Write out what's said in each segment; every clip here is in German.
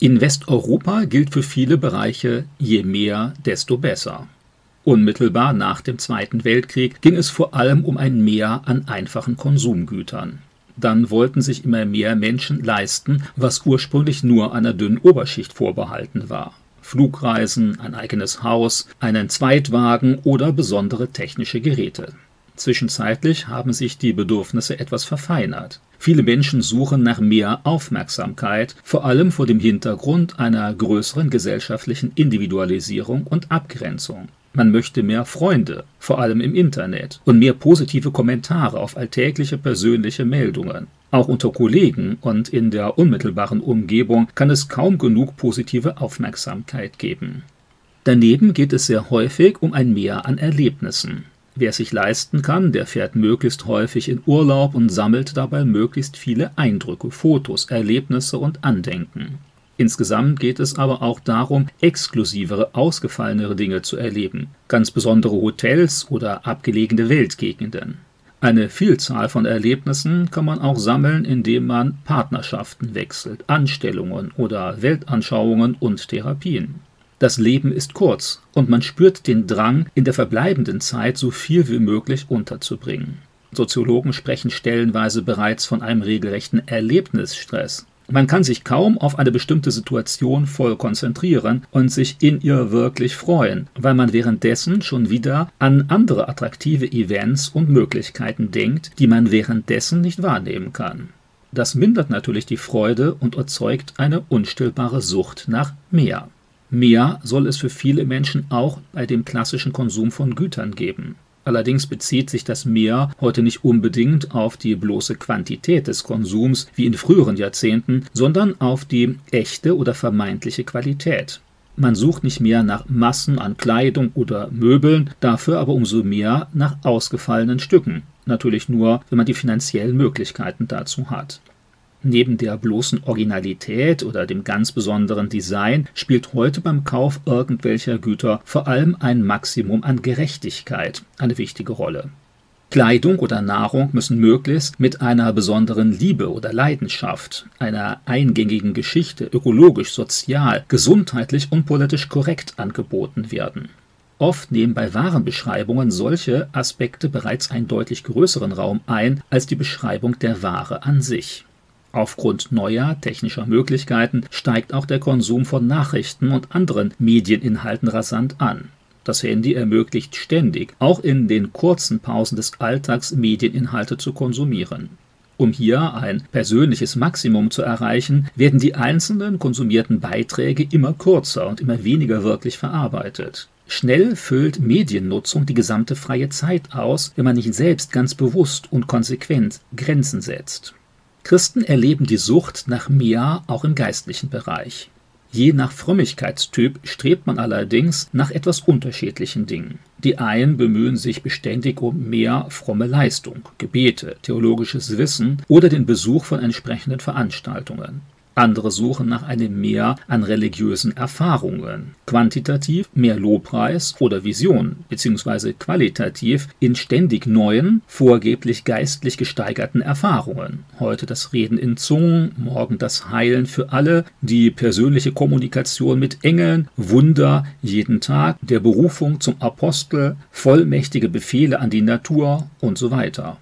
In Westeuropa gilt für viele Bereiche je mehr, desto besser. Unmittelbar nach dem Zweiten Weltkrieg ging es vor allem um ein Mehr an einfachen Konsumgütern. Dann wollten sich immer mehr Menschen leisten, was ursprünglich nur einer dünnen Oberschicht vorbehalten war. Flugreisen, ein eigenes Haus, einen Zweitwagen oder besondere technische Geräte. Zwischenzeitlich haben sich die Bedürfnisse etwas verfeinert. Viele Menschen suchen nach mehr Aufmerksamkeit, vor allem vor dem Hintergrund einer größeren gesellschaftlichen Individualisierung und Abgrenzung. Man möchte mehr Freunde, vor allem im Internet, und mehr positive Kommentare auf alltägliche persönliche Meldungen. Auch unter Kollegen und in der unmittelbaren Umgebung kann es kaum genug positive Aufmerksamkeit geben. Daneben geht es sehr häufig um ein Mehr an Erlebnissen. Wer sich leisten kann, der fährt möglichst häufig in Urlaub und sammelt dabei möglichst viele Eindrücke, Fotos, Erlebnisse und Andenken. Insgesamt geht es aber auch darum, exklusivere, ausgefallenere Dinge zu erleben, ganz besondere Hotels oder abgelegene Weltgegenden. Eine Vielzahl von Erlebnissen kann man auch sammeln, indem man Partnerschaften wechselt, Anstellungen oder Weltanschauungen und Therapien. Das Leben ist kurz und man spürt den Drang, in der verbleibenden Zeit so viel wie möglich unterzubringen. Soziologen sprechen stellenweise bereits von einem regelrechten Erlebnisstress. Man kann sich kaum auf eine bestimmte Situation voll konzentrieren und sich in ihr wirklich freuen, weil man währenddessen schon wieder an andere attraktive Events und Möglichkeiten denkt, die man währenddessen nicht wahrnehmen kann. Das mindert natürlich die Freude und erzeugt eine unstillbare Sucht nach mehr. Mehr soll es für viele Menschen auch bei dem klassischen Konsum von Gütern geben. Allerdings bezieht sich das Mehr heute nicht unbedingt auf die bloße Quantität des Konsums wie in früheren Jahrzehnten, sondern auf die echte oder vermeintliche Qualität. Man sucht nicht mehr nach Massen an Kleidung oder Möbeln, dafür aber umso mehr nach ausgefallenen Stücken. Natürlich nur, wenn man die finanziellen Möglichkeiten dazu hat. Neben der bloßen Originalität oder dem ganz besonderen Design spielt heute beim Kauf irgendwelcher Güter vor allem ein Maximum an Gerechtigkeit eine wichtige Rolle. Kleidung oder Nahrung müssen möglichst mit einer besonderen Liebe oder Leidenschaft, einer eingängigen Geschichte, ökologisch, sozial, gesundheitlich und politisch korrekt angeboten werden. Oft nehmen bei Warenbeschreibungen solche Aspekte bereits einen deutlich größeren Raum ein als die Beschreibung der Ware an sich. Aufgrund neuer technischer Möglichkeiten steigt auch der Konsum von Nachrichten und anderen Medieninhalten rasant an. Das Handy ermöglicht ständig, auch in den kurzen Pausen des Alltags, Medieninhalte zu konsumieren. Um hier ein persönliches Maximum zu erreichen, werden die einzelnen konsumierten Beiträge immer kürzer und immer weniger wirklich verarbeitet. Schnell füllt Mediennutzung die gesamte freie Zeit aus, wenn man nicht selbst ganz bewusst und konsequent Grenzen setzt. Christen erleben die Sucht nach mehr auch im geistlichen Bereich. Je nach Frömmigkeitstyp strebt man allerdings nach etwas unterschiedlichen Dingen. Die einen bemühen sich beständig um mehr fromme Leistung, Gebete, theologisches Wissen oder den Besuch von entsprechenden Veranstaltungen. Andere suchen nach einem Mehr an religiösen Erfahrungen. Quantitativ mehr Lobpreis oder Vision, beziehungsweise qualitativ in ständig neuen, vorgeblich geistlich gesteigerten Erfahrungen. Heute das Reden in Zungen, morgen das Heilen für alle, die persönliche Kommunikation mit Engeln, Wunder jeden Tag, der Berufung zum Apostel, vollmächtige Befehle an die Natur und so weiter.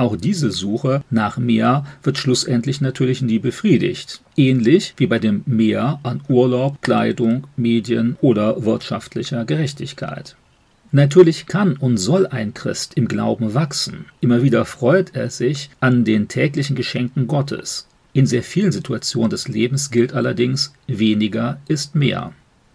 Auch diese Suche nach mehr wird schlussendlich natürlich nie befriedigt. Ähnlich wie bei dem Mehr an Urlaub, Kleidung, Medien oder wirtschaftlicher Gerechtigkeit. Natürlich kann und soll ein Christ im Glauben wachsen. Immer wieder freut er sich an den täglichen Geschenken Gottes. In sehr vielen Situationen des Lebens gilt allerdings, weniger ist mehr.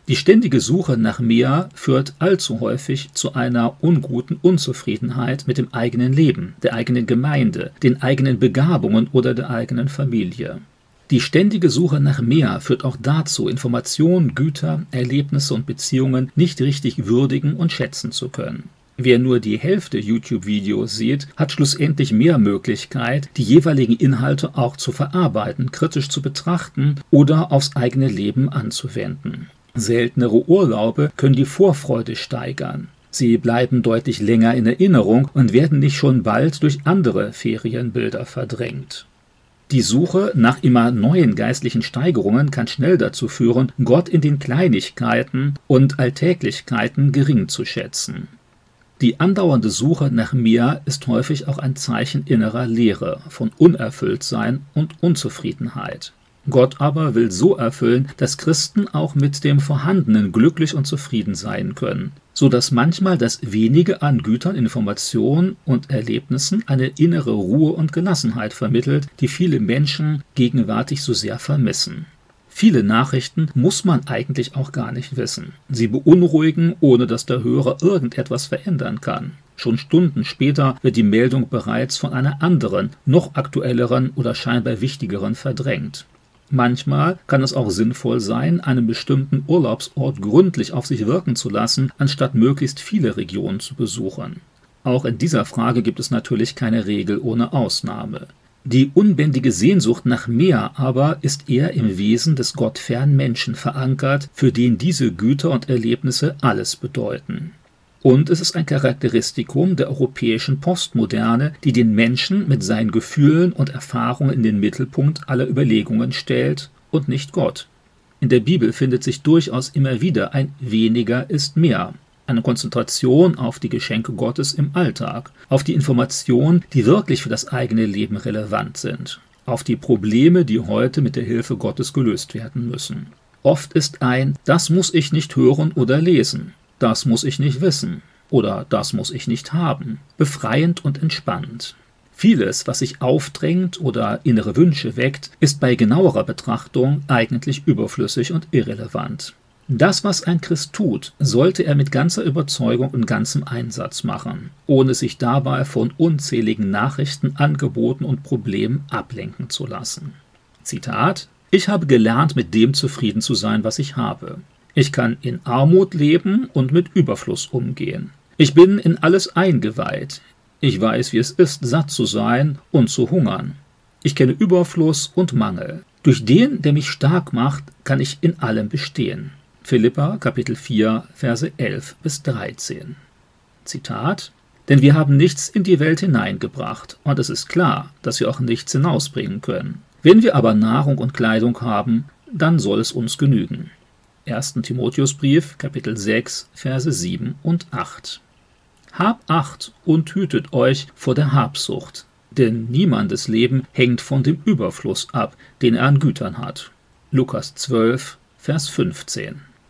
Die ständige Suche nach mehr führt allzu häufig zu einer unguten Unzufriedenheit mit dem eigenen Leben, der eigenen Gemeinde, den eigenen Begabungen oder der eigenen Familie. Die ständige Suche nach mehr führt auch dazu, Informationen, Güter, Erlebnisse und Beziehungen nicht richtig würdigen und schätzen zu können. Wer nur die Hälfte YouTube-Videos sieht, hat schlussendlich mehr Möglichkeit, die jeweiligen Inhalte auch zu verarbeiten, kritisch zu betrachten oder aufs eigene Leben anzuwenden. Seltenere Urlaube können die Vorfreude steigern. Sie bleiben deutlich länger in Erinnerung und werden nicht schon bald durch andere Ferienbilder verdrängt. Die Suche nach immer neuen geistlichen Steigerungen kann schnell dazu führen, Gott in den Kleinigkeiten und Alltäglichkeiten gering zu schätzen. Die andauernde Suche nach mehr ist häufig auch ein Zeichen innerer Leere, von Unerfülltsein und Unzufriedenheit. Gott aber will so erfüllen, dass Christen auch mit dem Vorhandenen glücklich und zufrieden sein können, so dass manchmal das wenige an Gütern, Informationen und Erlebnissen eine innere Ruhe und Gelassenheit vermittelt, die viele Menschen gegenwärtig so sehr vermissen. Viele Nachrichten muss man eigentlich auch gar nicht wissen. Sie beunruhigen, ohne dass der Hörer irgendetwas verändern kann. Schon Stunden später wird die Meldung bereits von einer anderen, noch aktuelleren oder scheinbar wichtigeren verdrängt. Manchmal kann es auch sinnvoll sein, einen bestimmten Urlaubsort gründlich auf sich wirken zu lassen, anstatt möglichst viele Regionen zu besuchen. Auch in dieser Frage gibt es natürlich keine Regel ohne Ausnahme. Die unbändige Sehnsucht nach mehr aber ist eher im Wesen des gottfernen Menschen verankert, für den diese Güter und Erlebnisse alles bedeuten. Und es ist ein Charakteristikum der europäischen Postmoderne, die den Menschen mit seinen Gefühlen und Erfahrungen in den Mittelpunkt aller Überlegungen stellt und nicht Gott. In der Bibel findet sich durchaus immer wieder ein weniger ist mehr, eine Konzentration auf die Geschenke Gottes im Alltag, auf die Informationen, die wirklich für das eigene Leben relevant sind, auf die Probleme, die heute mit der Hilfe Gottes gelöst werden müssen. Oft ist ein Das muss ich nicht hören oder lesen das muss ich nicht wissen oder das muss ich nicht haben, befreiend und entspannend. Vieles, was sich aufdrängt oder innere Wünsche weckt, ist bei genauerer Betrachtung eigentlich überflüssig und irrelevant. Das, was ein Christ tut, sollte er mit ganzer Überzeugung und ganzem Einsatz machen, ohne sich dabei von unzähligen Nachrichten, Angeboten und Problemen ablenken zu lassen. Zitat Ich habe gelernt, mit dem zufrieden zu sein, was ich habe. Ich kann in Armut leben und mit Überfluss umgehen. Ich bin in alles eingeweiht. Ich weiß, wie es ist, satt zu sein und zu hungern. Ich kenne Überfluss und Mangel. Durch den, der mich stark macht, kann ich in allem bestehen. Philippa Kapitel 4 Verse 11 bis 13. Zitat Denn wir haben nichts in die Welt hineingebracht, und es ist klar, dass wir auch nichts hinausbringen können. Wenn wir aber Nahrung und Kleidung haben, dann soll es uns genügen. 1. Timotheusbrief, Kapitel 6, Verse 7 und 8. Hab Acht und hütet euch vor der Habsucht, denn niemandes Leben hängt von dem Überfluss ab, den er an Gütern hat. Lukas 12, Vers 15.